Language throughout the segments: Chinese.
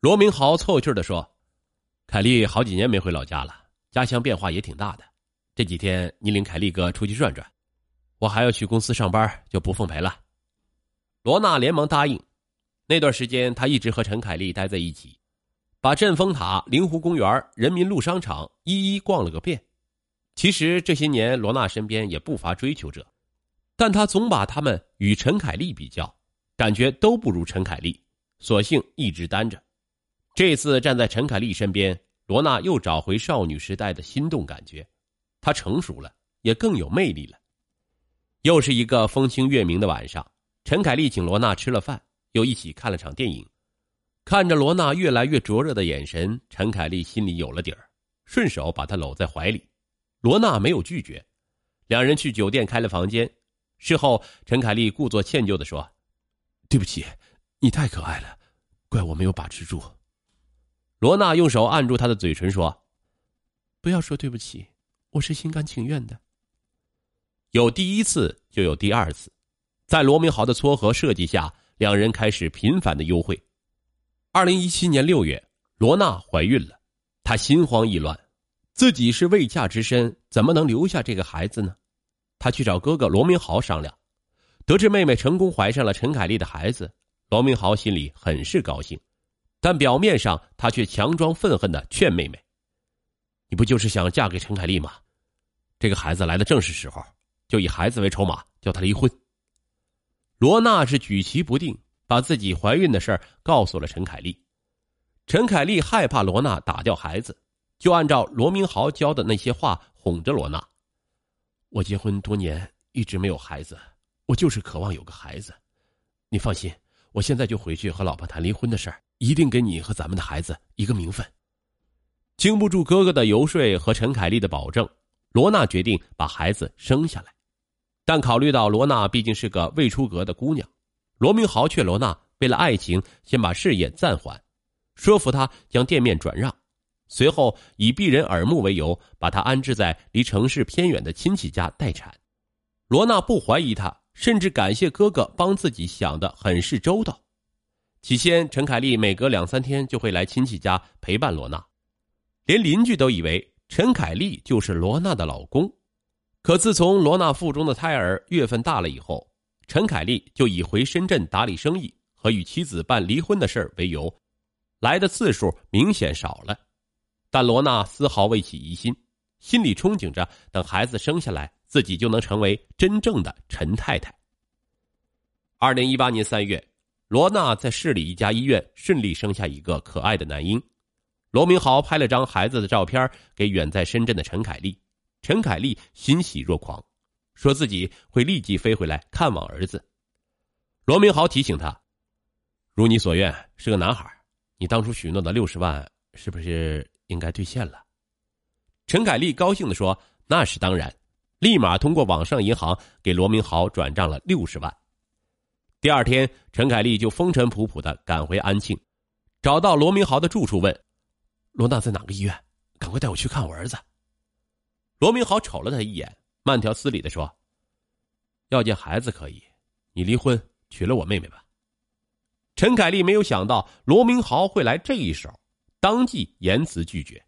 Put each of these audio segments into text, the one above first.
罗明豪凑趣的说：“凯丽好几年没回老家了，家乡变化也挺大的。这几天你领凯丽哥出去转转，我还要去公司上班，就不奉陪了。”罗娜连忙答应。那段时间，他一直和陈凯丽待在一起，把镇风塔、灵湖公园、人民路商场一一逛了个遍。其实这些年，罗娜身边也不乏追求者，但他总把他们与陈凯丽比较，感觉都不如陈凯丽，索性一直单着。这次站在陈凯丽身边，罗娜又找回少女时代的心动感觉，她成熟了，也更有魅力了。又是一个风清月明的晚上，陈凯丽请罗娜吃了饭。又一起看了场电影，看着罗娜越来越灼热的眼神，陈凯丽心里有了底儿，顺手把她搂在怀里。罗娜没有拒绝，两人去酒店开了房间。事后，陈凯丽故作歉疚的说：“对不起，你太可爱了，怪我没有把持住。”罗娜用手按住他的嘴唇说：“不要说对不起，我是心甘情愿的。”有第一次就有第二次，在罗明豪的撮合设计下。两人开始频繁的幽会。二零一七年六月，罗娜怀孕了，她心慌意乱，自己是未嫁之身，怎么能留下这个孩子呢？她去找哥哥罗明豪商量，得知妹妹成功怀上了陈凯丽的孩子，罗明豪心里很是高兴，但表面上他却强装愤恨的劝妹妹：“你不就是想嫁给陈凯丽吗？这个孩子来的正是时候，就以孩子为筹码，叫他离婚。”罗娜是举棋不定，把自己怀孕的事告诉了陈凯丽。陈凯丽害怕罗娜打掉孩子，就按照罗明豪教的那些话哄着罗娜：“我结婚多年，一直没有孩子，我就是渴望有个孩子。你放心，我现在就回去和老婆谈离婚的事儿，一定给你和咱们的孩子一个名分。”经不住哥哥的游说和陈凯丽的保证，罗娜决定把孩子生下来。但考虑到罗娜毕竟是个未出阁的姑娘，罗明豪劝罗娜为了爱情先把事业暂缓，说服她将店面转让，随后以避人耳目为由，把她安置在离城市偏远的亲戚家待产。罗娜不怀疑他，甚至感谢哥哥帮自己想的很是周到。起先，陈凯丽每隔两三天就会来亲戚家陪伴罗娜，连邻居都以为陈凯丽就是罗娜的老公。可自从罗娜腹中的胎儿月份大了以后，陈凯丽就以回深圳打理生意和与妻子办离婚的事为由，来的次数明显少了。但罗娜丝毫未起疑心，心里憧憬着等孩子生下来，自己就能成为真正的陈太太。二零一八年三月，罗娜在市里一家医院顺利生下一个可爱的男婴。罗明豪拍了张孩子的照片给远在深圳的陈凯丽。陈凯丽欣喜若狂，说自己会立即飞回来看望儿子。罗明豪提醒他：“如你所愿，是个男孩，你当初许诺的六十万是不是应该兑现了？”陈凯丽高兴的说：“那是当然。”立马通过网上银行给罗明豪转账了六十万。第二天，陈凯丽就风尘仆仆的赶回安庆，找到罗明豪的住处，问：“罗娜在哪个医院？赶快带我去看我儿子。”罗明豪瞅了他一眼，慢条斯理的说：“要见孩子可以，你离婚娶了我妹妹吧。”陈凯丽没有想到罗明豪会来这一手，当即言辞拒绝：“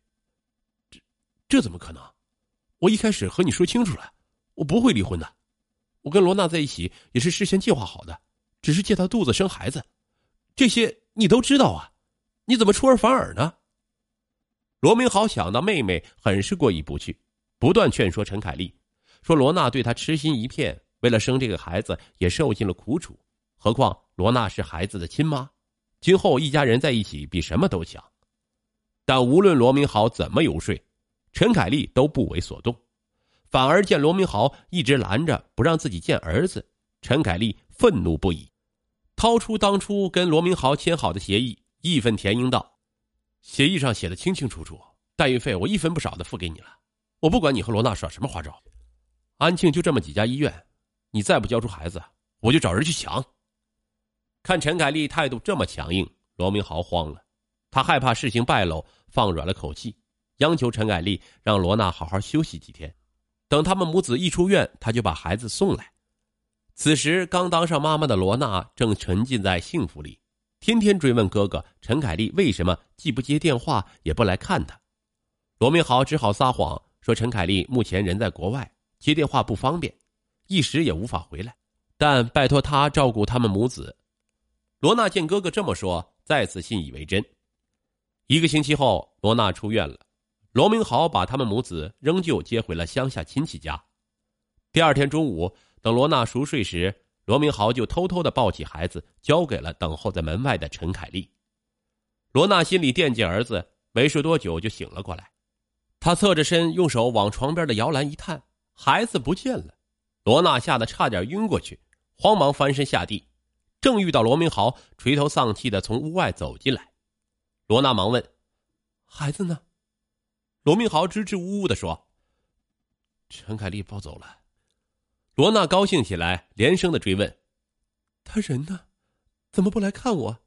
这这怎么可能？我一开始和你说清楚了，我不会离婚的。我跟罗娜在一起也是事先计划好的，只是借她肚子生孩子，这些你都知道啊，你怎么出尔反尔呢？”罗明豪想到妹妹很是过意不去。不断劝说陈凯丽，说罗娜对他痴心一片，为了生这个孩子也受尽了苦楚。何况罗娜是孩子的亲妈，今后一家人在一起比什么都强。但无论罗明豪怎么游说，陈凯丽都不为所动，反而见罗明豪一直拦着不让自己见儿子，陈凯丽愤怒不已，掏出当初跟罗明豪签好的协议，义愤填膺道：“协议上写的清清楚楚，代孕费我一分不少的付给你了。”我不管你和罗娜耍什么花招，安庆就这么几家医院，你再不交出孩子，我就找人去抢。看陈凯丽态度这么强硬，罗明豪慌了，他害怕事情败露，放软了口气，央求陈凯丽让罗娜好好休息几天，等他们母子一出院，他就把孩子送来。此时刚当上妈妈的罗娜正沉浸在幸福里，天天追问哥哥陈凯丽为什么既不接电话也不来看他。罗明豪只好撒谎说陈凯丽目前人在国外，接电话不方便，一时也无法回来，但拜托他照顾他们母子。罗娜见哥哥这么说，再次信以为真。一个星期后，罗娜出院了，罗明豪把他们母子仍旧接回了乡下亲戚家。第二天中午，等罗娜熟睡时。罗明豪就偷偷的抱起孩子，交给了等候在门外的陈凯丽。罗娜心里惦记儿子，没睡多久就醒了过来。她侧着身，用手往床边的摇篮一探，孩子不见了。罗娜吓得差点晕过去，慌忙翻身下地，正遇到罗明豪垂头丧气的从屋外走进来。罗娜忙问：“孩子呢？”罗明豪支支吾吾的说：“陈凯丽抱走了。”罗娜高兴起来，连声的追问：“他人呢？怎么不来看我？”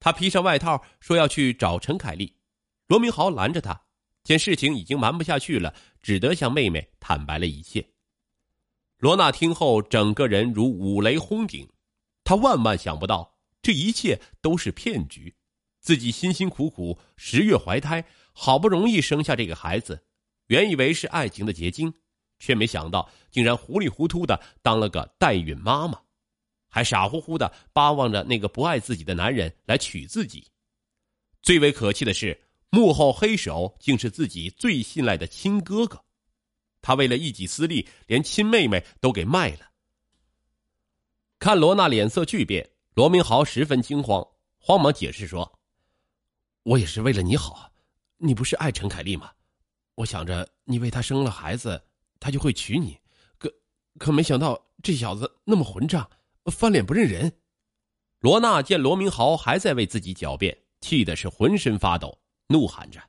他披上外套说要去找陈凯丽。罗明豪拦着他，见事情已经瞒不下去了，只得向妹妹坦白了一切。罗娜听后，整个人如五雷轰顶，她万万想不到这一切都是骗局，自己辛辛苦苦十月怀胎，好不容易生下这个孩子，原以为是爱情的结晶。却没想到，竟然糊里糊涂的当了个代孕妈妈，还傻乎乎的巴望着那个不爱自己的男人来娶自己。最为可气的是，幕后黑手竟是自己最信赖的亲哥哥。他为了一己私利，连亲妹妹都给卖了。看罗娜脸色巨变，罗明豪十分惊慌，慌忙解释说：“我也是为了你好，你不是爱陈凯丽吗？我想着你为她生了孩子。”他就会娶你，可可没想到这小子那么混账，翻脸不认人。罗娜见罗明豪还在为自己狡辩，气的是浑身发抖，怒喊着：“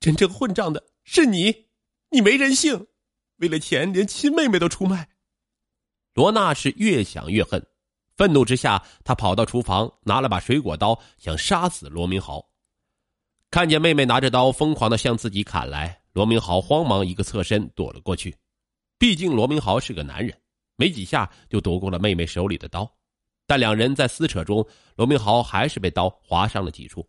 真正混账的是你，你没人性，为了钱连亲妹妹都出卖。”罗娜是越想越恨，愤怒之下，她跑到厨房拿了把水果刀，想杀死罗明豪。看见妹妹拿着刀疯狂的向自己砍来。罗明豪慌忙一个侧身躲了过去，毕竟罗明豪是个男人，没几下就夺过了妹妹手里的刀。但两人在撕扯中，罗明豪还是被刀划伤了几处，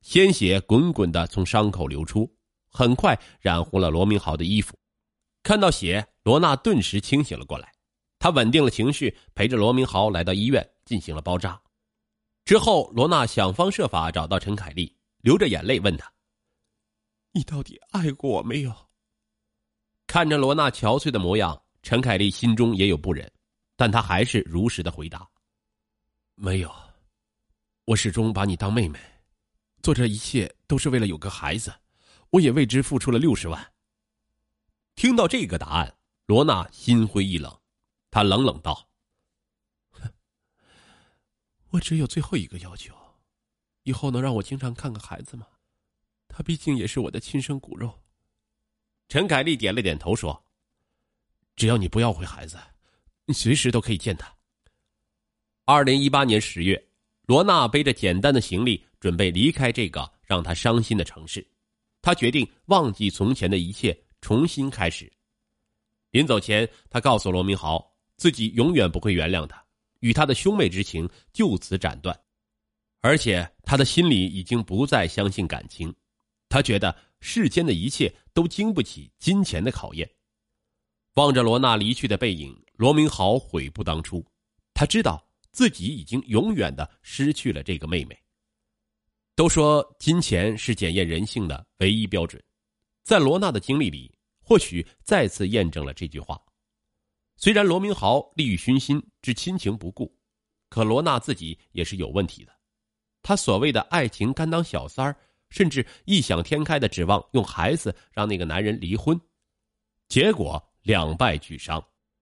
鲜血滚滚的从伤口流出，很快染红了罗明豪的衣服。看到血，罗娜顿时清醒了过来，她稳定了情绪，陪着罗明豪来到医院进行了包扎。之后，罗娜想方设法找到陈凯丽，流着眼泪问他。你到底爱过我没有？看着罗娜憔悴的模样，陈凯丽心中也有不忍，但她还是如实的回答：“没有，我始终把你当妹妹，做这一切都是为了有个孩子，我也为之付出了六十万。”听到这个答案，罗娜心灰意冷，她冷冷道：“哼我只有最后一个要求，以后能让我经常看看孩子吗？”他毕竟也是我的亲生骨肉。陈凯丽点了点头，说：“只要你不要回孩子，你随时都可以见他。”二零一八年十月，罗娜背着简单的行李，准备离开这个让她伤心的城市。她决定忘记从前的一切，重新开始。临走前，她告诉罗明豪，自己永远不会原谅他，与他的兄妹之情就此斩断，而且他的心里已经不再相信感情。他觉得世间的一切都经不起金钱的考验。望着罗娜离去的背影，罗明豪悔不当初。他知道自己已经永远的失去了这个妹妹。都说金钱是检验人性的唯一标准，在罗娜的经历里，或许再次验证了这句话。虽然罗明豪利欲熏心，置亲情不顾，可罗娜自己也是有问题的。他所谓的爱情甘当小三儿。甚至异想天开的指望用孩子让那个男人离婚，结果两败俱伤。